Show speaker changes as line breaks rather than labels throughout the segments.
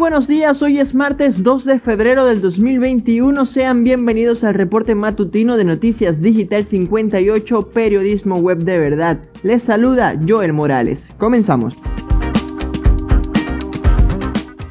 buenos días, hoy es martes 2 de febrero del 2021, sean bienvenidos al reporte matutino de Noticias Digital 58, Periodismo Web de Verdad. Les saluda Joel Morales, comenzamos.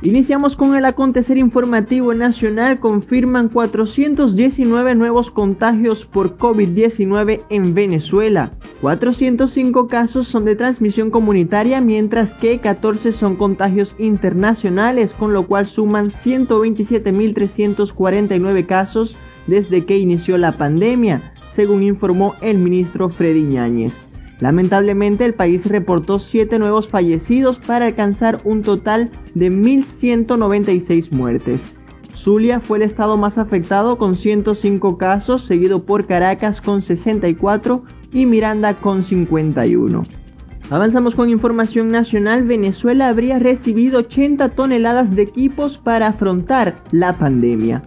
Iniciamos con el acontecer informativo nacional. Confirman 419 nuevos contagios por COVID-19 en Venezuela. 405 casos son de transmisión comunitaria, mientras que 14 son contagios internacionales, con lo cual suman 127.349 casos desde que inició la pandemia, según informó el ministro Freddy Ñáñez. Lamentablemente el país reportó 7 nuevos fallecidos para alcanzar un total de 1.196 muertes. Zulia fue el estado más afectado con 105 casos, seguido por Caracas con 64 y Miranda con 51. Avanzamos con información nacional. Venezuela habría recibido 80 toneladas de equipos para afrontar la pandemia.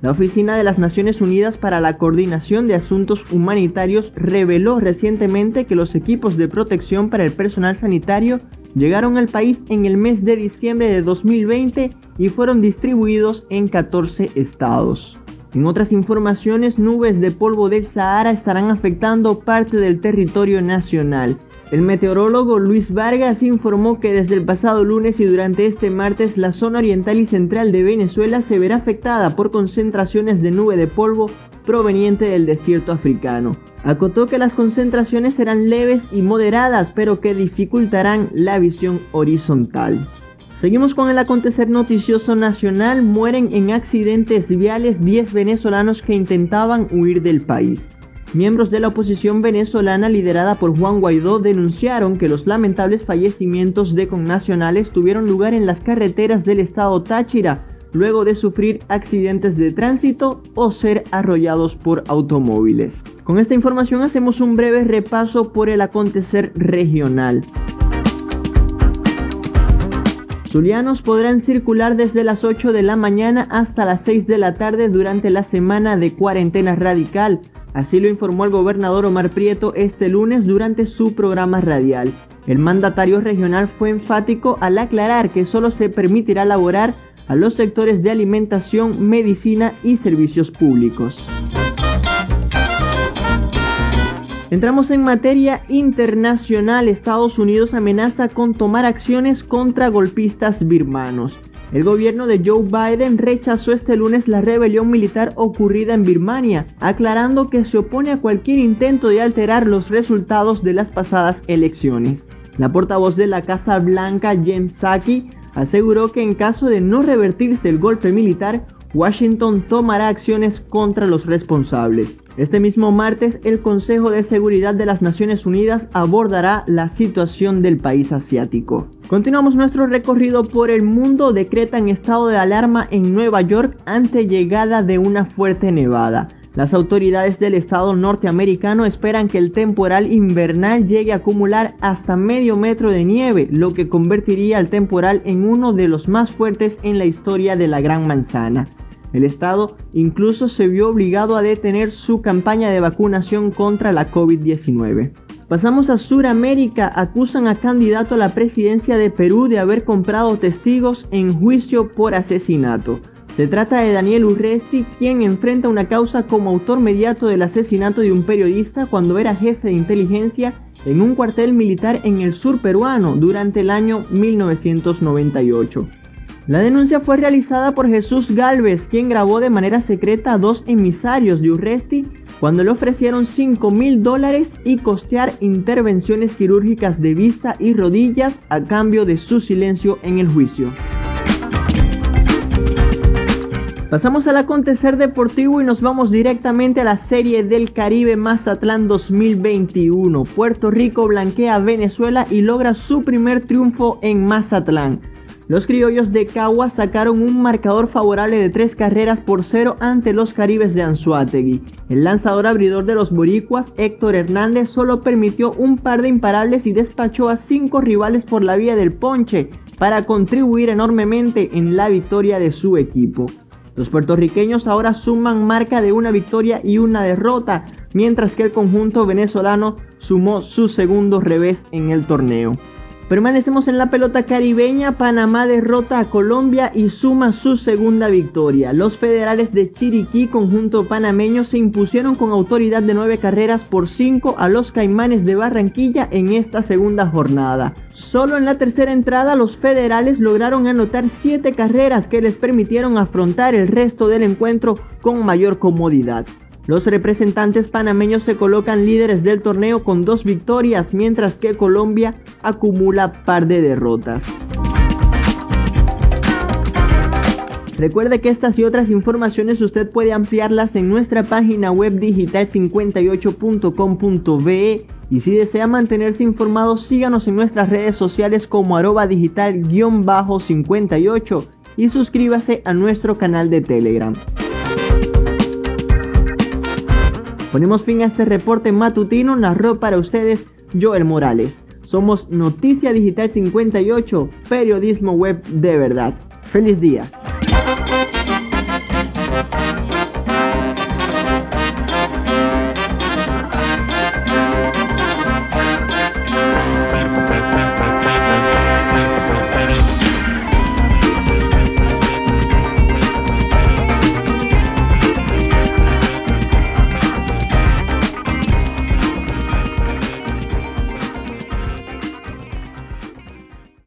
La Oficina de las Naciones Unidas para la Coordinación de Asuntos Humanitarios reveló recientemente que los equipos de protección para el personal sanitario llegaron al país en el mes de diciembre de 2020 y fueron distribuidos en 14 estados. En otras informaciones, nubes de polvo del Sahara estarán afectando parte del territorio nacional. El meteorólogo Luis Vargas informó que desde el pasado lunes y durante este martes la zona oriental y central de Venezuela se verá afectada por concentraciones de nube de polvo proveniente del desierto africano. Acotó que las concentraciones serán leves y moderadas, pero que dificultarán la visión horizontal. Seguimos con el acontecer noticioso nacional. Mueren en accidentes viales 10 venezolanos que intentaban huir del país. Miembros de la oposición venezolana liderada por Juan Guaidó denunciaron que los lamentables fallecimientos de connacionales tuvieron lugar en las carreteras del estado Táchira, luego de sufrir accidentes de tránsito o ser arrollados por automóviles. Con esta información hacemos un breve repaso por el acontecer regional. Zulianos podrán circular desde las 8 de la mañana hasta las 6 de la tarde durante la semana de cuarentena radical. Así lo informó el gobernador Omar Prieto este lunes durante su programa radial. El mandatario regional fue enfático al aclarar que solo se permitirá laborar a los sectores de alimentación, medicina y servicios públicos. Entramos en materia internacional. Estados Unidos amenaza con tomar acciones contra golpistas birmanos. El gobierno de Joe Biden rechazó este lunes la rebelión militar ocurrida en Birmania, aclarando que se opone a cualquier intento de alterar los resultados de las pasadas elecciones. La portavoz de la Casa Blanca, Jen Psaki, aseguró que en caso de no revertirse el golpe militar, Washington tomará acciones contra los responsables. Este mismo martes, el Consejo de Seguridad de las Naciones Unidas abordará la situación del país asiático. Continuamos nuestro recorrido por el mundo. Decretan estado de alarma en Nueva York ante llegada de una fuerte nevada. Las autoridades del estado norteamericano esperan que el temporal invernal llegue a acumular hasta medio metro de nieve, lo que convertiría al temporal en uno de los más fuertes en la historia de la Gran Manzana. El Estado incluso se vio obligado a detener su campaña de vacunación contra la COVID-19. Pasamos a Sudamérica. Acusan a candidato a la presidencia de Perú de haber comprado testigos en juicio por asesinato. Se trata de Daniel Urresti, quien enfrenta una causa como autor mediato del asesinato de un periodista cuando era jefe de inteligencia en un cuartel militar en el sur peruano durante el año 1998. La denuncia fue realizada por Jesús Galvez, quien grabó de manera secreta a dos emisarios de Urresti cuando le ofrecieron 5 mil dólares y costear intervenciones quirúrgicas de vista y rodillas a cambio de su silencio en el juicio. Pasamos al acontecer deportivo y nos vamos directamente a la Serie del Caribe Mazatlán 2021. Puerto Rico blanquea a Venezuela y logra su primer triunfo en Mazatlán. Los criollos de Cagua sacaron un marcador favorable de tres carreras por cero ante los caribes de Anzuategui. El lanzador abridor de los boricuas, Héctor Hernández, solo permitió un par de imparables y despachó a cinco rivales por la vía del ponche para contribuir enormemente en la victoria de su equipo. Los puertorriqueños ahora suman marca de una victoria y una derrota, mientras que el conjunto venezolano sumó su segundo revés en el torneo. Permanecemos en la pelota caribeña, Panamá derrota a Colombia y suma su segunda victoria. Los federales de Chiriquí, conjunto panameño, se impusieron con autoridad de nueve carreras por cinco a los Caimanes de Barranquilla en esta segunda jornada. Solo en la tercera entrada los federales lograron anotar siete carreras que les permitieron afrontar el resto del encuentro con mayor comodidad. Los representantes panameños se colocan líderes del torneo con dos victorias, mientras que Colombia acumula par de derrotas. Recuerde que estas y otras informaciones usted puede ampliarlas en nuestra página web digital58.com.be y si desea mantenerse informado síganos en nuestras redes sociales como arroba digital-58 y suscríbase a nuestro canal de Telegram. Ponemos fin a este reporte matutino, narró para ustedes Joel Morales. Somos Noticia Digital 58, periodismo web de verdad. Feliz día.